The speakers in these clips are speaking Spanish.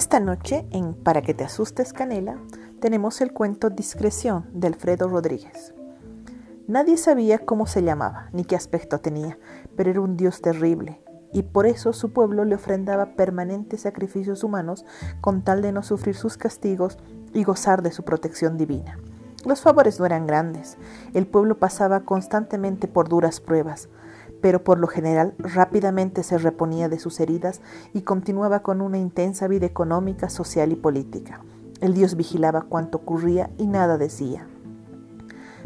Esta noche, en Para que te asustes, Canela, tenemos el cuento Discreción de Alfredo Rodríguez. Nadie sabía cómo se llamaba ni qué aspecto tenía, pero era un dios terrible, y por eso su pueblo le ofrendaba permanentes sacrificios humanos con tal de no sufrir sus castigos y gozar de su protección divina. Los favores no eran grandes, el pueblo pasaba constantemente por duras pruebas, pero por lo general rápidamente se reponía de sus heridas y continuaba con una intensa vida económica, social y política. El dios vigilaba cuanto ocurría y nada decía.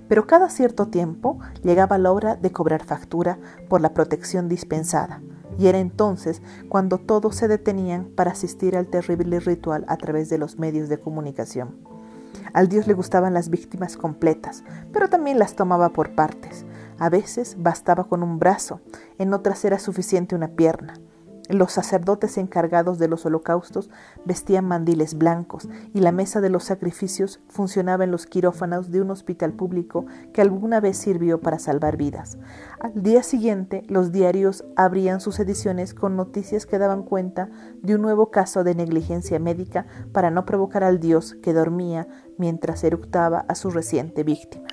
Pero cada cierto tiempo llegaba la hora de cobrar factura por la protección dispensada, y era entonces cuando todos se detenían para asistir al terrible ritual a través de los medios de comunicación. Al dios le gustaban las víctimas completas, pero también las tomaba por partes. A veces bastaba con un brazo, en otras era suficiente una pierna. Los sacerdotes encargados de los holocaustos vestían mandiles blancos y la mesa de los sacrificios funcionaba en los quirófanos de un hospital público que alguna vez sirvió para salvar vidas. Al día siguiente, los diarios abrían sus ediciones con noticias que daban cuenta de un nuevo caso de negligencia médica para no provocar al dios que dormía mientras eructaba a su reciente víctima.